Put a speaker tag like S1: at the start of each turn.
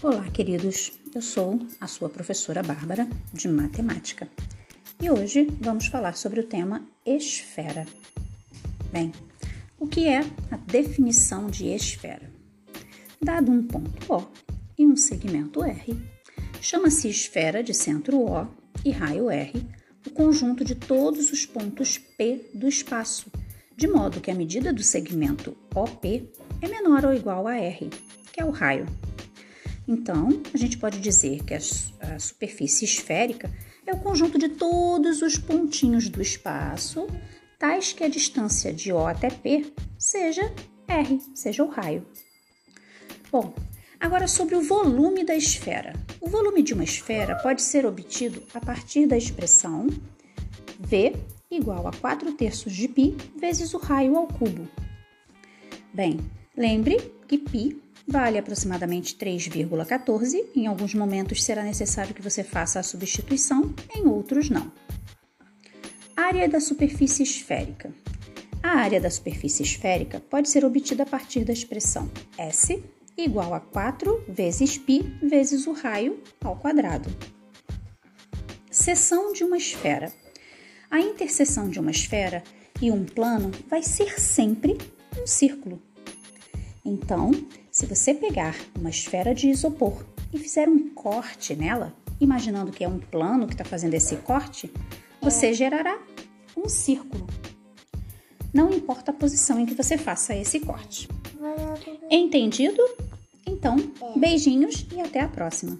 S1: Olá, queridos. Eu sou a sua professora Bárbara de matemática e hoje vamos falar sobre o tema esfera. Bem, o que é a definição de esfera? Dado um ponto O e um segmento R, chama-se esfera de centro O e raio R o conjunto de todos os pontos P do espaço, de modo que a medida do segmento OP é menor ou igual a R, que é o raio então, a gente pode dizer que a, superfície esférica é o conjunto de todos os pontinhos do espaço, tais que a distância de O até P seja R, seja o raio. Bom, agora sobre o volume da esfera. O volume de uma esfera pode ser obtido a partir da expressão V igual a 4 terços de π vezes o raio ao cubo. Bem, lembre que π vale aproximadamente 3,14. Em alguns momentos será necessário que você faça a substituição, em outros não. Área da superfície esférica. A área da superfície esférica pode ser obtida a partir da expressão S igual a 4 vezes π vezes o raio ao quadrado. Seção de uma esfera. A interseção de uma esfera e um plano vai ser sempre um círculo. Então, se você pegar uma esfera de isopor e fizer um corte nela, imaginando que é um plano que está fazendo esse corte, você gerará um círculo. Não importa a posição em que você faça esse corte. Entendido? Então, beijinhos e até a próxima.